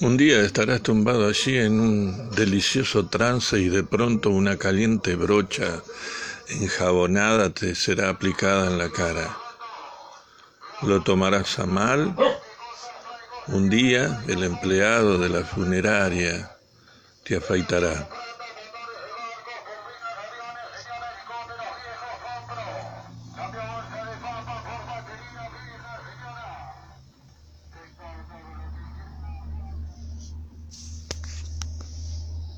Un día estarás tumbado allí en un delicioso trance y de pronto una caliente brocha enjabonada te será aplicada en la cara. Lo tomarás a mal. Un día el empleado de la funeraria te afeitará.